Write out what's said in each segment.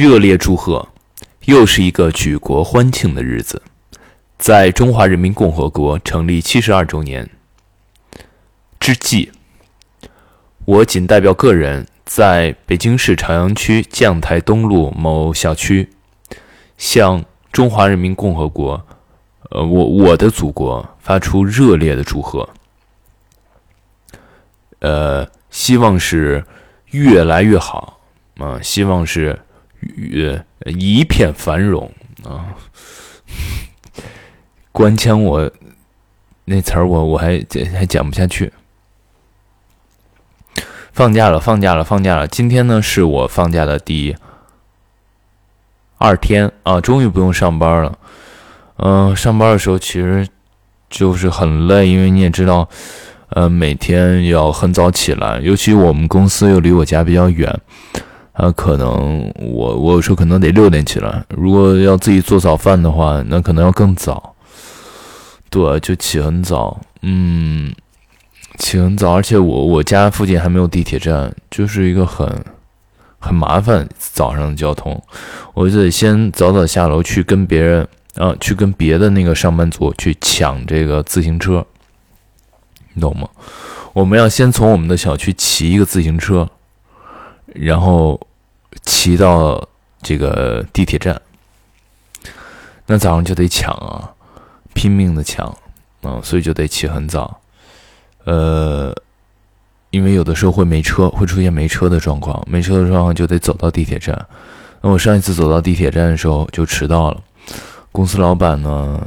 热烈祝贺，又是一个举国欢庆的日子，在中华人民共和国成立七十二周年之际，我仅代表个人，在北京市朝阳区将台东路某小区，向中华人民共和国，呃，我我的祖国发出热烈的祝贺。呃，希望是越来越好，啊，希望是。雨一片繁荣啊！官腔我那词儿我我还还讲不下去。放假了，放假了，放假了！今天呢是我放假的第二天啊，终于不用上班了。嗯，上班的时候其实就是很累，因为你也知道，呃，每天要很早起来，尤其我们公司又离我家比较远。啊，可能我我有时候可能得六点起来，如果要自己做早饭的话，那可能要更早。对，就起很早，嗯，起很早，而且我我家附近还没有地铁站，就是一个很很麻烦早上的交通，我就得先早早下楼去跟别人啊，去跟别的那个上班族去抢这个自行车，你懂吗？我们要先从我们的小区骑一个自行车，然后。骑到这个地铁站，那早上就得抢啊，拼命的抢啊，所以就得起很早。呃，因为有的时候会没车，会出现没车的状况，没车的状况就得走到地铁站。那我上一次走到地铁站的时候就迟到了，公司老板呢，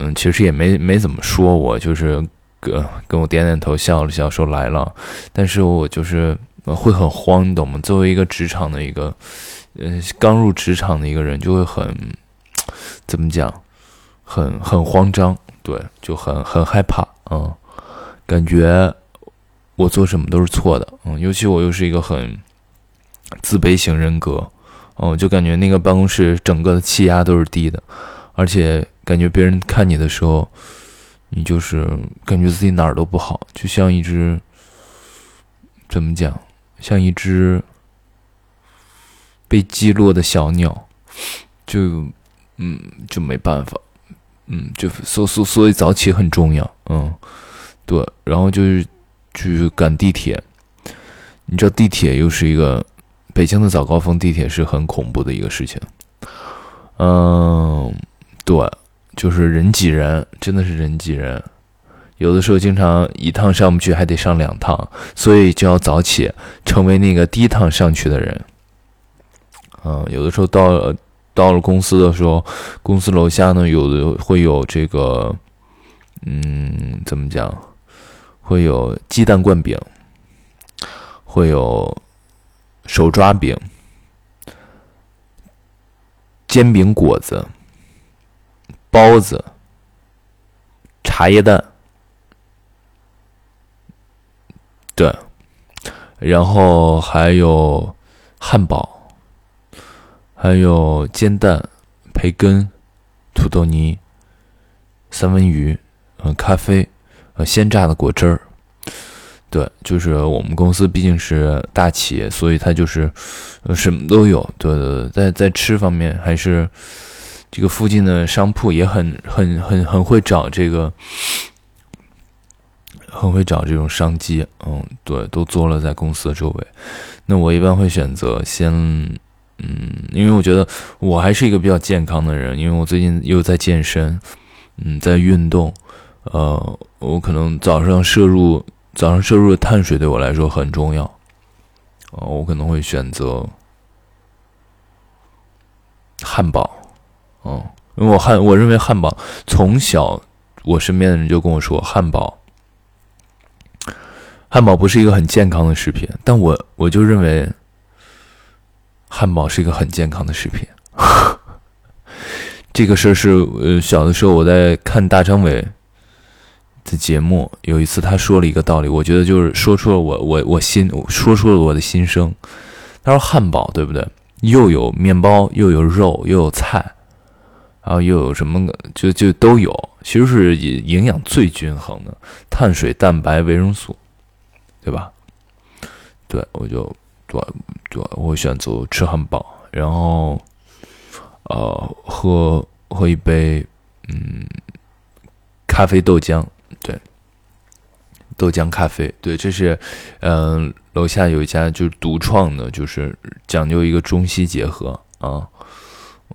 嗯，其实也没没怎么说我，就是跟跟我点点头，笑了笑，说来了。但是我就是。会很慌，你懂吗？作为一个职场的一个，呃，刚入职场的一个人，就会很，怎么讲，很很慌张，对，就很很害怕，嗯，感觉我做什么都是错的，嗯，尤其我又是一个很自卑型人格，哦，就感觉那个办公室整个的气压都是低的，而且感觉别人看你的时候，你就是感觉自己哪儿都不好，就像一只，怎么讲？像一只被击落的小鸟，就嗯就没办法，嗯就所所所以早起很重要，嗯对，然后就是去赶地铁，你知道地铁又是一个北京的早高峰，地铁是很恐怖的一个事情，嗯对，就是人挤人，真的是人挤人。有的时候经常一趟上不去，还得上两趟，所以就要早起，成为那个第一趟上去的人。嗯，有的时候到到了公司的时候，公司楼下呢有的会有这个，嗯，怎么讲？会有鸡蛋灌饼，会有手抓饼、煎饼果子、包子、茶叶蛋。对，然后还有汉堡，还有煎蛋、培根、土豆泥、三文鱼，呃，咖啡，呃，鲜榨的果汁儿。对，就是我们公司毕竟是大企业，所以它就是呃什么都有。对对对，在在吃方面，还是这个附近的商铺也很很很很会找这个。很会找这种商机，嗯，对，都做了在公司的周围。那我一般会选择先，嗯，因为我觉得我还是一个比较健康的人，因为我最近又在健身，嗯，在运动，呃，我可能早上摄入早上摄入的碳水对我来说很重要，呃，我可能会选择汉堡，嗯，因为我汉我认为汉堡从小我身边的人就跟我说汉堡。汉堡不是一个很健康的食品，但我我就认为汉堡是一个很健康的食品。这个事儿是呃小的时候我在看大张伟的节目，有一次他说了一个道理，我觉得就是说出了我我我心说出了我的心声。他说汉堡对不对？又有面包，又有肉，又有菜，然后又有什么就就都有，其实是营养最均衡的，碳水、蛋白、维生素。对吧？对，我就对对，我选择吃汉堡，然后呃喝喝一杯嗯咖啡豆浆，对，豆浆咖啡，对，这是嗯楼下有一家就是独创的，就是讲究一个中西结合啊，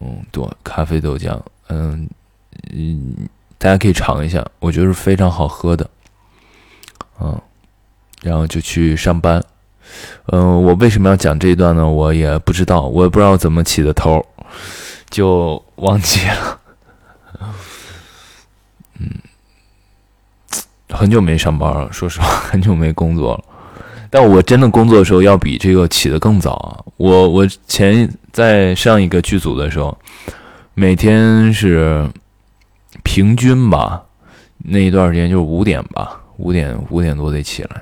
嗯，对，咖啡豆浆，嗯嗯，大家可以尝一下，我觉得是非常好喝的，嗯，然后就去上班。嗯，我为什么要讲这一段呢？我也不知道，我也不知道怎么起的头，就忘记了。嗯，很久没上班了，说实话，很久没工作了。但我真的工作的时候，要比这个起的更早啊。我我前在上一个剧组的时候，每天是平均吧，那一段时间就是五点吧，五点五点多得起来，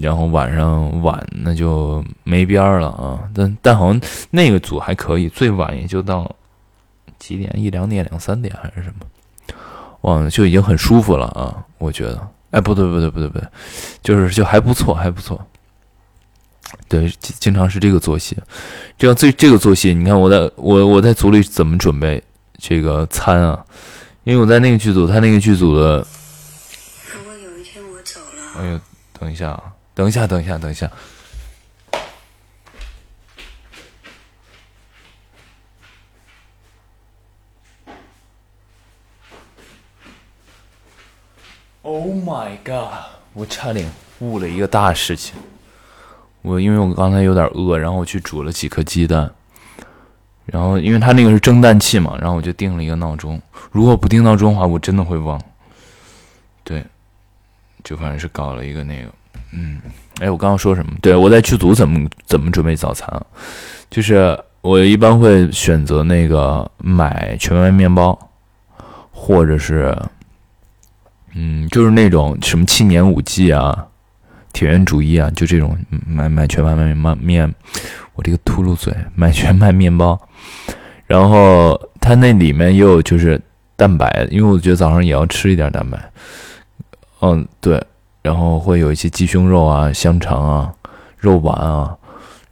然后晚上晚那就没边儿了啊！但但好像那个组还可以，最晚也就到几点？一两点、两三点还是什么？忘了，就已经很舒服了啊！我觉得，哎，不对不对不对不对，就是就还不错还不错。对，经常是这个作息。这样最这个作息，你看我在我我在组里怎么准备这个餐啊？因为我在那个剧组，他那个剧组的。如果有一天我走了，哎呦，等一下啊！等一下，等一下，等一下。Oh my god！我差点误了一个大事情。我因为我刚才有点饿，然后我去煮了几颗鸡蛋。然后因为他那个是蒸蛋器嘛，然后我就定了一个闹钟。如果不定闹钟的话，我真的会忘。对，就反正是搞了一个那个。嗯，哎，我刚刚说什么？对我在剧组怎么怎么准备早餐？就是我一般会选择那个买全麦面包，或者是，嗯，就是那种什么七年五季啊、铁元主义啊，就这种买买全麦面面。我这个秃噜嘴，买全麦面包。然后它那里面也有就是蛋白，因为我觉得早上也要吃一点蛋白。嗯，对。然后会有一些鸡胸肉啊、香肠啊、肉丸啊，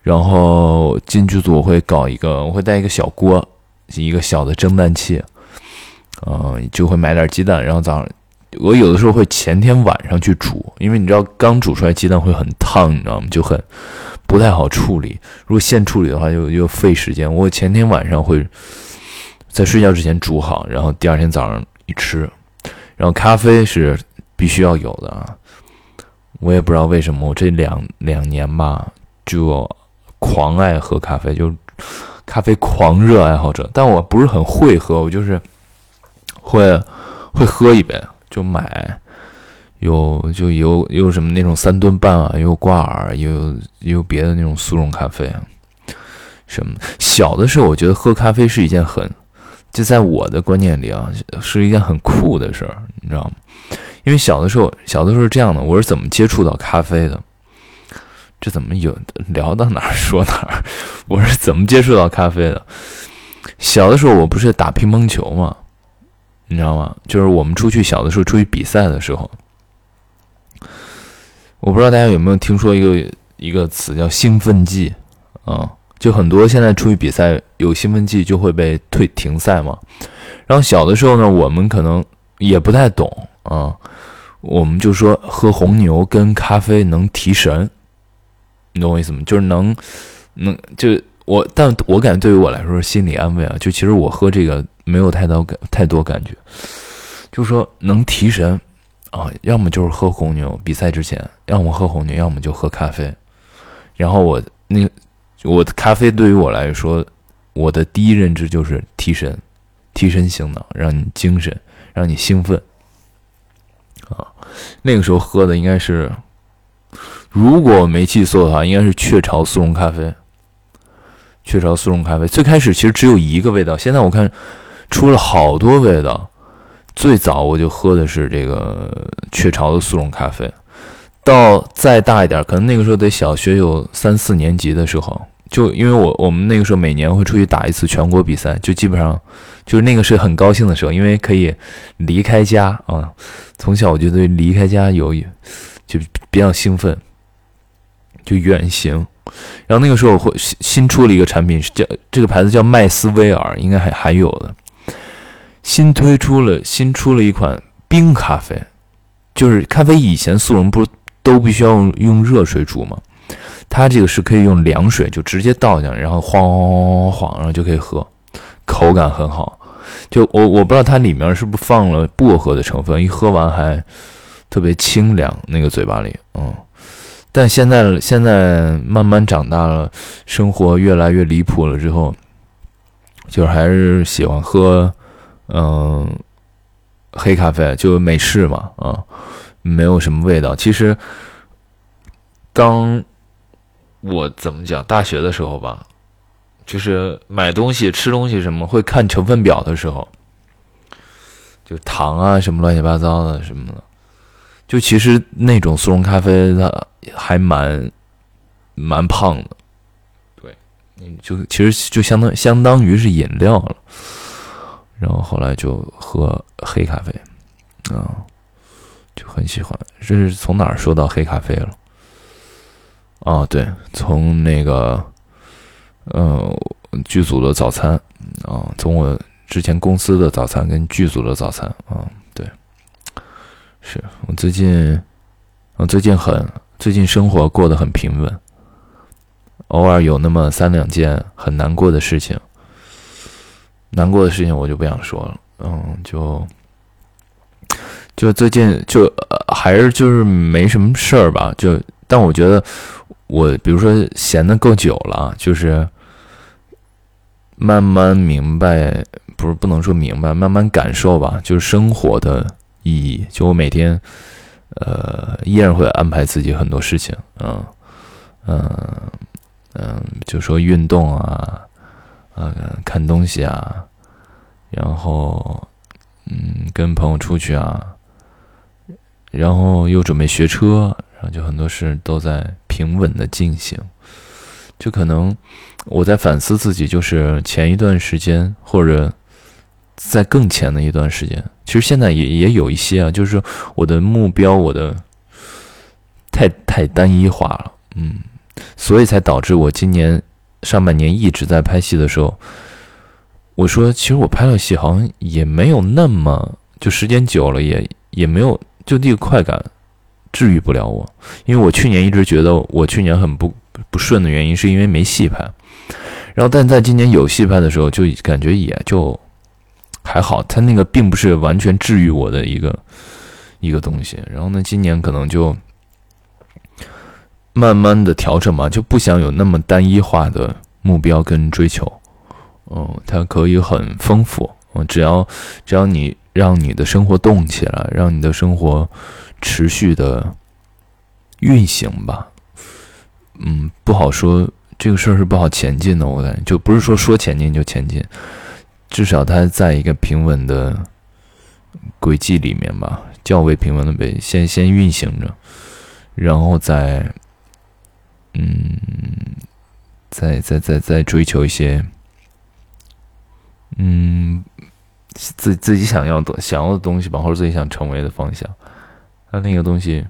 然后进剧组我会搞一个，我会带一个小锅，一个小的蒸蛋器，嗯，就会买点鸡蛋，然后早上我有的时候会前天晚上去煮，因为你知道刚煮出来鸡蛋会很烫，你知道吗？就很不太好处理。如果现处理的话，又又费时间。我前天晚上会在睡觉之前煮好，然后第二天早上一吃。然后咖啡是必须要有的啊。我也不知道为什么，我这两两年吧，就狂爱喝咖啡，就咖啡狂热爱好者。但我不是很会喝，我就是会会喝一杯，就买有就有有什么那种三吨半啊，有挂耳，有也有别的那种速溶咖啡啊，什么。小的时候，我觉得喝咖啡是一件很，就在我的观念里啊，是一件很酷的事儿，你知道吗？因为小的时候，小的时候是这样的，我是怎么接触到咖啡的？这怎么有聊到哪儿说哪儿？我是怎么接触到咖啡的？小的时候我不是打乒乓球吗？你知道吗？就是我们出去小的时候出去比赛的时候，我不知道大家有没有听说一个一个词叫兴奋剂啊？就很多现在出去比赛有兴奋剂就会被退停赛嘛。然后小的时候呢，我们可能也不太懂啊。我们就说喝红牛跟咖啡能提神，你懂我意思吗？就是能，能就我，但我感觉对于我来说是心理安慰啊。就其实我喝这个没有太多感太多感觉，就说能提神啊。要么就是喝红牛，比赛之前，要么喝红牛，要么就喝咖啡。然后我那我的咖啡对于我来说，我的第一认知就是提神，提神醒脑，让你精神，让你兴奋。啊，那个时候喝的应该是，如果我没记错的话，应该是雀巢速溶咖啡。雀巢速溶咖啡最开始其实只有一个味道，现在我看出了好多味道。最早我就喝的是这个雀巢的速溶咖啡，到再大一点，可能那个时候得小学有三四年级的时候。就因为我我们那个时候每年会出去打一次全国比赛，就基本上就是那个是很高兴的时候，因为可以离开家啊。从小我就对离开家有就比较兴奋。就远行。然后那个时候会新新出了一个产品，是叫这个牌子叫麦斯威尔，应该还还有的。新推出了新出了一款冰咖啡，就是咖啡以前速溶不是都必须要用用热水煮吗？它这个是可以用凉水就直接倒进来，然后晃晃晃晃晃，然后就可以喝，口感很好。就我我不知道它里面是不是放了薄荷的成分，一喝完还特别清凉，那个嘴巴里，嗯。但现在现在慢慢长大了，生活越来越离谱了之后，就是还是喜欢喝，嗯，黑咖啡，就美式嘛，啊，没有什么味道。其实，当我怎么讲大学的时候吧，就是买东西、吃东西什么会看成分表的时候，就糖啊什么乱七八糟的什么的。就其实那种速溶咖啡，它还蛮蛮胖的，对，嗯，就其实就相当相当于是饮料了。然后后来就喝黑咖啡，啊，就很喜欢。这是从哪儿说到黑咖啡了？啊，对，从那个，呃，剧组的早餐啊，从我之前公司的早餐跟剧组的早餐啊。对是我最近，我最近很最近生活过得很平稳，偶尔有那么三两件很难过的事情，难过的事情我就不想说了，嗯，就就最近就还是就是没什么事儿吧，就但我觉得我比如说闲的够久了，就是慢慢明白，不是不能说明白，慢慢感受吧，就是生活的。意义就我每天，呃，依然会安排自己很多事情，嗯，嗯，嗯，就说运动啊，呃，看东西啊，然后，嗯，跟朋友出去啊，然后又准备学车，然后就很多事都在平稳的进行，就可能我在反思自己，就是前一段时间或者。在更前的一段时间，其实现在也也有一些啊，就是我的目标，我的太太单一化了，嗯，所以才导致我今年上半年一直在拍戏的时候，我说其实我拍了戏好像也没有那么，就时间久了也也没有就那个快感治愈不了我，因为我去年一直觉得我去年很不不顺的原因是因为没戏拍，然后但在今年有戏拍的时候，就感觉也就。还好，他那个并不是完全治愈我的一个一个东西。然后呢，今年可能就慢慢的调整嘛，就不想有那么单一化的目标跟追求。嗯，它可以很丰富。嗯，只要只要你让你的生活动起来，让你的生活持续的运行吧。嗯，不好说这个事儿是不好前进的。我感觉就不是说说前进就前进。至少它在一个平稳的轨迹里面吧，较为平稳的被先先运行着，然后再，嗯，再再再再追求一些，嗯，自自己想要的想要的东西吧，或者自己想成为的方向。那那个东西，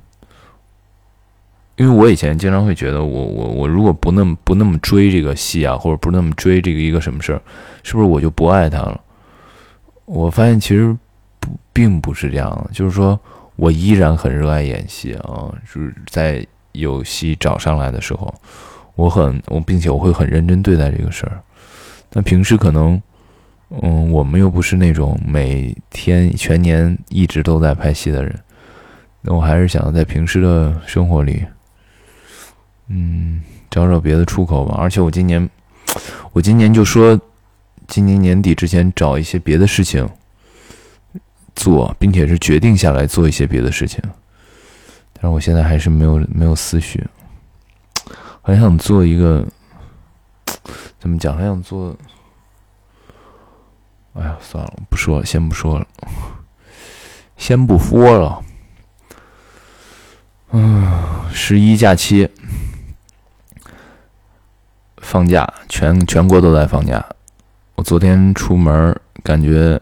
因为我以前经常会觉得，我我我如果不那么不那么追这个戏啊，或者不那么追这个一个什么事儿。是不是我就不爱他了？我发现其实不，并不是这样。就是说我依然很热爱演戏啊，就是在有戏找上来的时候，我很我，并且我会很认真对待这个事儿。但平时可能，嗯，我们又不是那种每天全年一直都在拍戏的人。那我还是想要在平时的生活里，嗯，找找别的出口吧。而且我今年，我今年就说。今年年底之前找一些别的事情做，并且是决定下来做一些别的事情，但是我现在还是没有没有思绪，很想做一个，怎么讲？还想做，哎呀，算了，不说了，先不说了，先不说了。嗯，十一假期放假，全全国都在放假。我昨天出门，感觉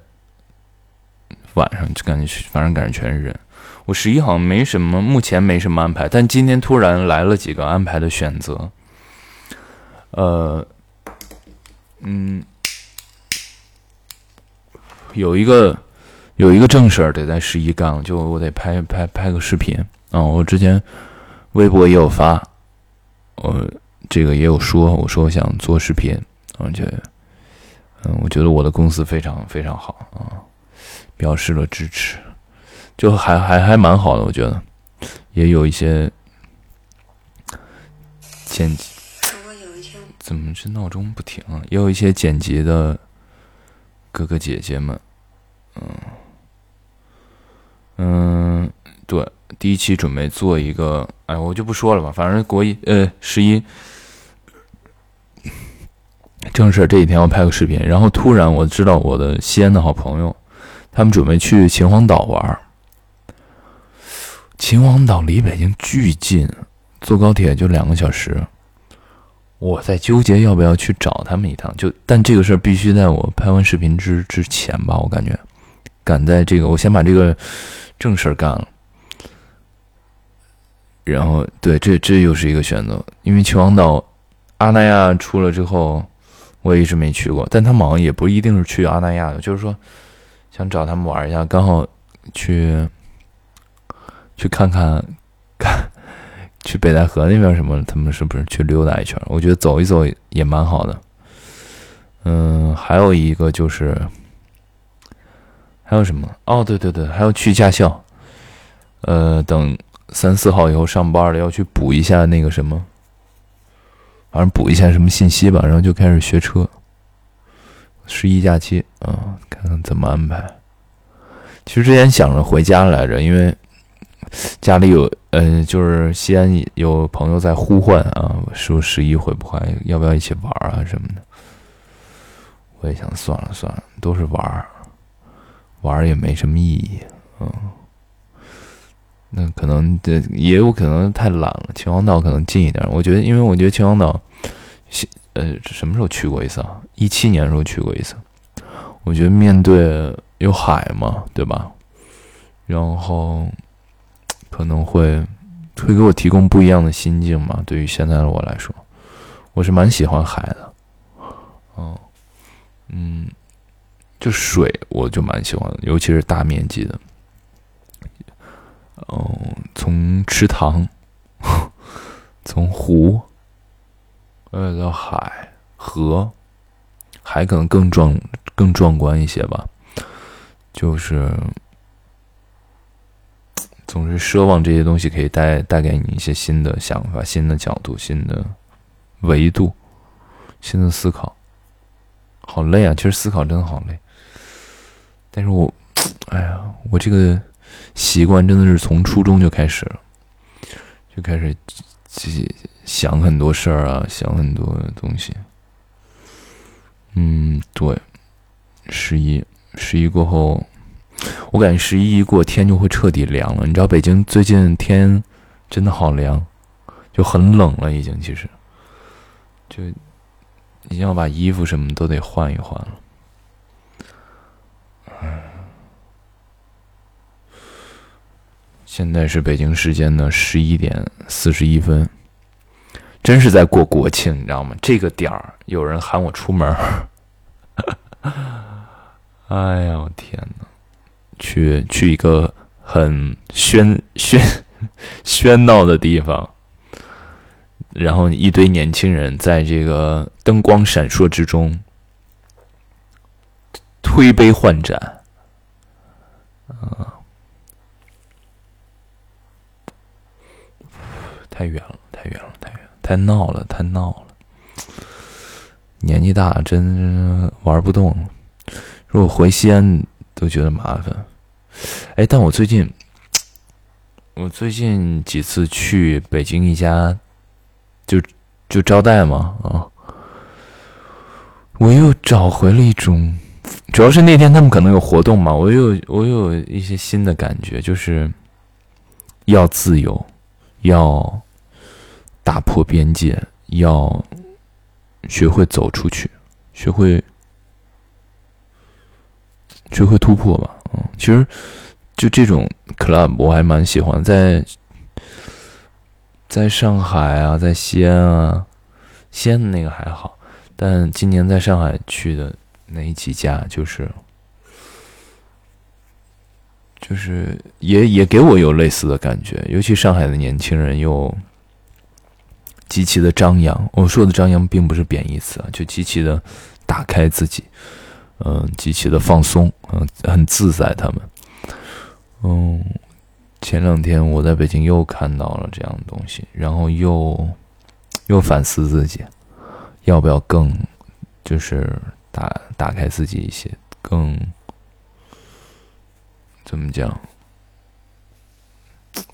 晚上就感觉反正感觉全是人。我十一好像没什么，目前没什么安排，但今天突然来了几个安排的选择。呃，嗯，有一个有一个正事儿得在十一干，就我得拍拍拍个视频啊。我之前微博也有发，我这个也有说，我说我想做视频，而且嗯，我觉得我的公司非常非常好啊，表示了支持，就还还还蛮好的，我觉得也有一些剪辑。怎么这闹钟不停啊？也有一些剪辑的哥哥姐姐们，嗯嗯，对，第一期准备做一个，哎，我就不说了吧，反正国一呃十一。正事这几天我拍个视频，然后突然我知道我的西安的好朋友，他们准备去秦皇岛玩秦皇岛离北京巨近，坐高铁就两个小时。我在纠结要不要去找他们一趟，就但这个事儿必须在我拍完视频之之前吧，我感觉。赶在这个，我先把这个正事儿干了，然后对，这这又是一个选择，因为秦皇岛阿那亚出了之后，我也一直没去过，但他们好像也不一定是去阿那亚的，就是说想找他们玩一下，刚好去去看看看。去北戴河那边什么？他们是不是去溜达一圈？我觉得走一走也蛮好的。嗯，还有一个就是，还有什么？哦，对对对，还要去驾校。呃，等三四号以后上班了，要去补一下那个什么，反正补一下什么信息吧，然后就开始学车。十一假期啊，看看怎么安排。其实之前想着回家来着，因为。家里有，嗯，就是西安有朋友在呼唤啊，说十一回不回，要不要一起玩啊什么的。我也想算了算了，都是玩玩也没什么意义，嗯。那可能这也有可能太懒了。秦皇岛可能近一点，我觉得，因为我觉得秦皇岛，呃，什么时候去过一次啊？一七年时候去过一次。我觉得面对有海嘛，对吧？然后。可能会会给我提供不一样的心境嘛？对于现在的我来说，我是蛮喜欢海的。嗯嗯，就水我就蛮喜欢的，尤其是大面积的。嗯，从池塘，从湖，呃，到海河，海可能更壮更壮观一些吧，就是。总是奢望这些东西可以带带给你一些新的想法、新的角度、新的维度、新的思考。好累啊！其实思考真的好累。但是我，哎呀，我这个习惯真的是从初中就开始了，就开始自己想很多事儿啊，想很多东西。嗯，对，十一，十一过后。我感觉十一一过，天就会彻底凉了。你知道北京最近天真的好凉，就很冷了，已经其实，就已经要把衣服什么都得换一换了。现在是北京时间的十一点四十一分，真是在过国庆，你知道吗？这个点儿有人喊我出门 哎呀，我天哪！去去一个很喧喧喧闹的地方，然后一堆年轻人在这个灯光闪烁之中推杯换盏，啊，太远了，太远了，太远，太闹了，太闹了。年纪大了，真玩不动。如果回西安，都觉得麻烦。哎，但我最近，我最近几次去北京一家，就就招待嘛啊，我又找回了一种，主要是那天他们可能有活动嘛，我又我有一些新的感觉，就是要自由，要打破边界，要学会走出去，学会学会突破吧。嗯，其实就这种 club 我还蛮喜欢，在在上海啊，在西安啊，西安的那个还好，但今年在上海去的那几家，就是就是也也给我有类似的感觉，尤其上海的年轻人又极其的张扬。我说的张扬并不是贬义词啊，就极其的打开自己，嗯，极其的放松，嗯，很自在，他们。嗯，前两天我在北京又看到了这样的东西，然后又又反思自己，要不要更就是打打开自己一些，更怎么讲，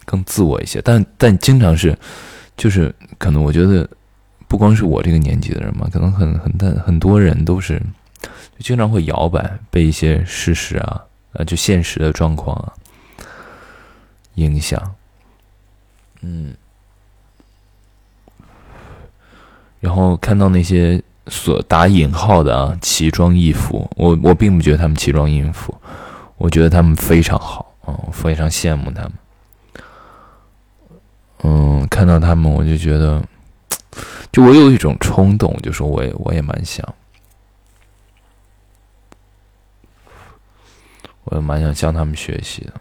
更自我一些。但但经常是，就是可能我觉得不光是我这个年纪的人嘛，可能很很很很多人都是就经常会摇摆，被一些事实啊，呃，就现实的状况啊。影响，嗯，然后看到那些所打引号的啊奇装异服，我我并不觉得他们奇装异服，我觉得他们非常好啊，我非常羡慕他们。嗯，看到他们我就觉得，就我有一种冲动，就说我也我也蛮想，我也蛮想向他们学习的。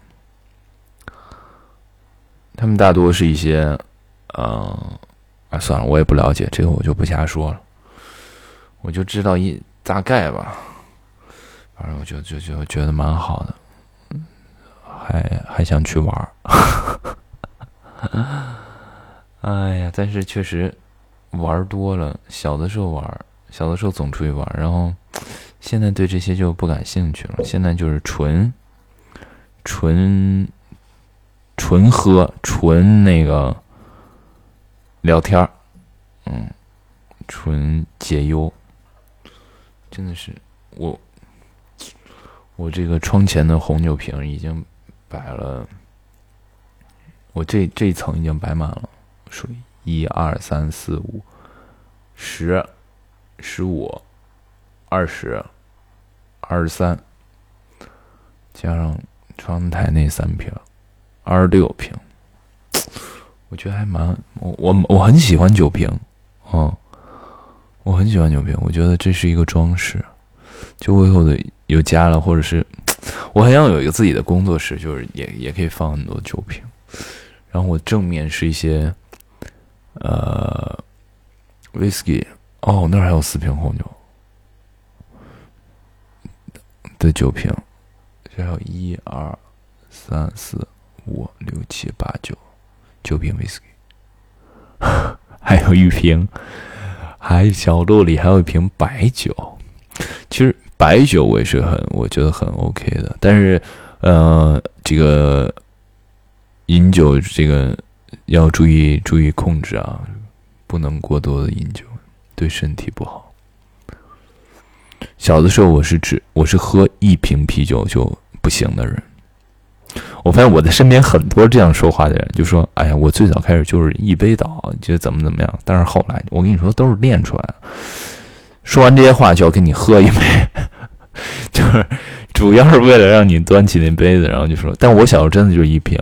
他们大多是一些，嗯，啊，算了，我也不了解这个，我就不瞎说了。我就知道一大概吧，反正我就就就觉得蛮好的，还还想去玩儿。哎呀，但是确实玩多了，小的时候玩，小的时候总出去玩，然后现在对这些就不感兴趣了。现在就是纯纯。纯喝，纯那个聊天儿，嗯，纯解忧，真的是我，我这个窗前的红酒瓶已经摆了，我这这一层已经摆满了，数一二三四五，十，十五，二十，二十三，加上窗台那三瓶。二十六瓶，我觉得还蛮我我我很喜欢酒瓶，嗯，我很喜欢酒瓶，我觉得这是一个装饰。就我以后的有家了，或者是我很想有一个自己的工作室，就是也也可以放很多酒瓶。然后我正面是一些呃，whisky，哦，那儿还有四瓶红酒的酒瓶，这还有一二三四。五六七八九，九瓶威士忌，还有一瓶，还小肚里还有一瓶白酒。其实白酒我也是很，我觉得很 OK 的。但是，呃，这个饮酒这个要注意注意控制啊，不能过多的饮酒，对身体不好。小的时候我是只我是喝一瓶啤酒就不行的人。我发现我的身边很多这样说话的人，就说：“哎呀，我最早开始就是一杯倒，觉得怎么怎么样。”但是后来，我跟你说，都是练出来的。说完这些话，就要跟你喝一杯，就是主要是为了让你端起那杯子，然后就说：“但我小时候真的就是一瓶，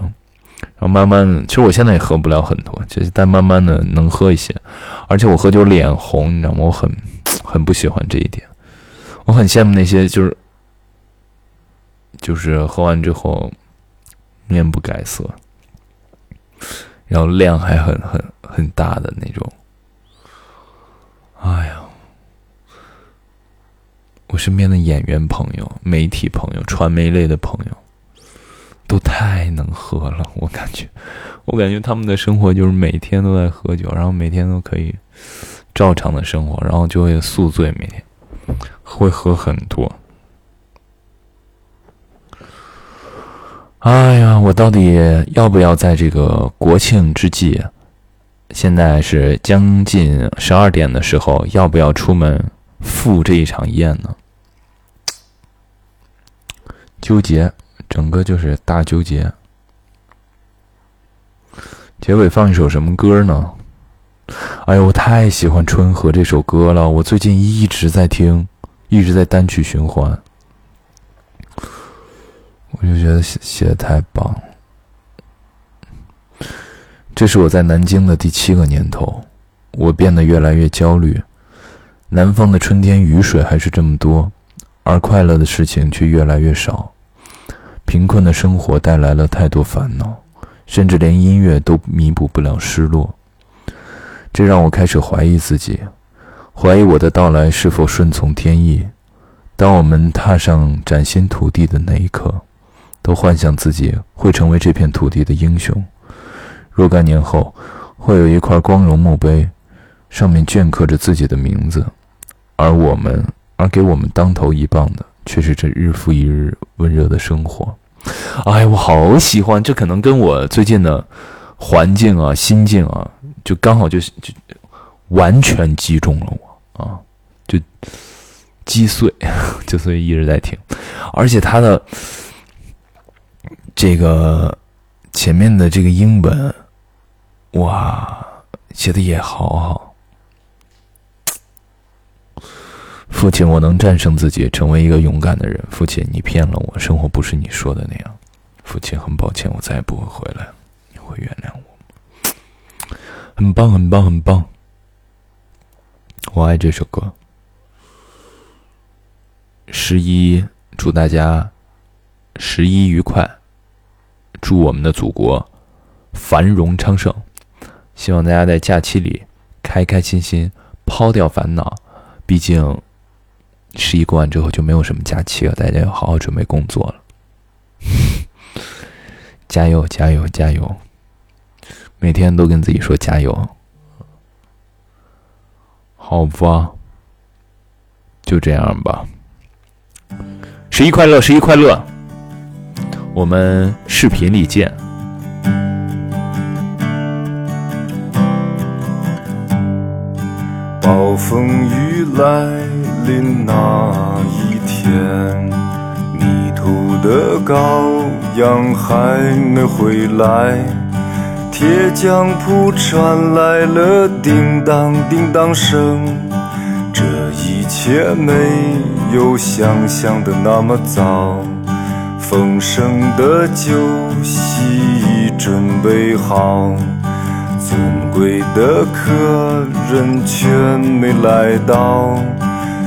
然后慢慢的，其实我现在也喝不了很多，就是但慢慢的能喝一些。而且我喝酒脸红，你知道吗？我很很不喜欢这一点，我很羡慕那些就是就是喝完之后。”面不改色，然后量还很很很大的那种。哎呀，我身边的演员朋友、媒体朋友、传媒类的朋友，都太能喝了。我感觉，我感觉他们的生活就是每天都在喝酒，然后每天都可以照常的生活，然后就会宿醉，每天会喝很多。哎呀，我到底要不要在这个国庆之际，现在是将近十二点的时候，要不要出门赴这一场宴呢？纠结，整个就是大纠结。结尾放一首什么歌呢？哎呀，我太喜欢《春和》这首歌了，我最近一直在听，一直在单曲循环。我就觉得写写的太棒。这是我在南京的第七个年头，我变得越来越焦虑。南方的春天雨水还是这么多，而快乐的事情却越来越少。贫困的生活带来了太多烦恼，甚至连音乐都弥补不了失落。这让我开始怀疑自己，怀疑我的到来是否顺从天意。当我们踏上崭新土地的那一刻，都幻想自己会成为这片土地的英雄。若干年后，会有一块光荣墓碑，上面镌刻着自己的名字，而我们，而给我们当头一棒的，却是这日复一日温热的生活。哎，我好喜欢，这可能跟我最近的环境啊、心境啊，就刚好就就完全击中了我啊，就击碎，就所以一直在听，而且他的这个前面的这个英文。哇，写的也好好。父亲，我能战胜自己，成为一个勇敢的人。父亲，你骗了我，生活不是你说的那样。父亲，很抱歉，我再也不会回来。你会原谅我？很棒，很棒，很棒。我爱这首歌。十一，祝大家十一愉快，祝我们的祖国繁荣昌盛。希望大家在假期里开开心心，抛掉烦恼。毕竟十一过完之后就没有什么假期了，大家要好好准备工作了。加油，加油，加油！每天都跟自己说加油。好吧，就这样吧。十一快乐，十一快乐！我们视频里见。暴风雨来临那一天，迷途的羔羊还没回来，铁匠铺传来了叮当叮当声。这一切没有想象的那么糟，丰盛的酒席已准备好。尊贵的客人却没来到，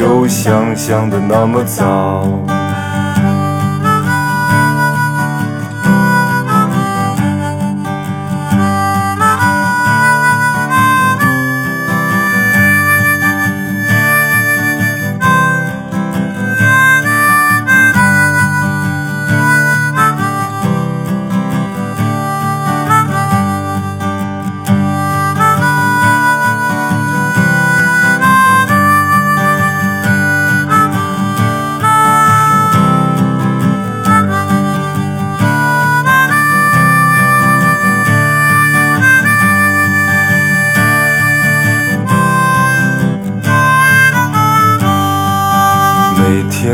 有想象的那么糟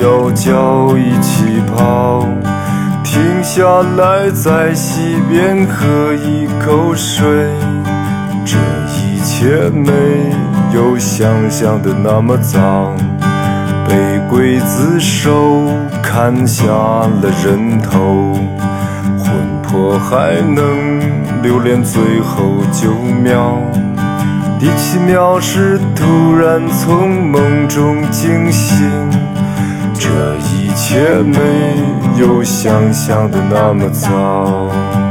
要叫一起跑，停下来在溪边喝一口水。这一切没有想象的那么糟。被刽子手砍下了人头，魂魄还能留恋最后九秒。第七秒是突然从梦中惊醒。这一切没有想象的那么糟。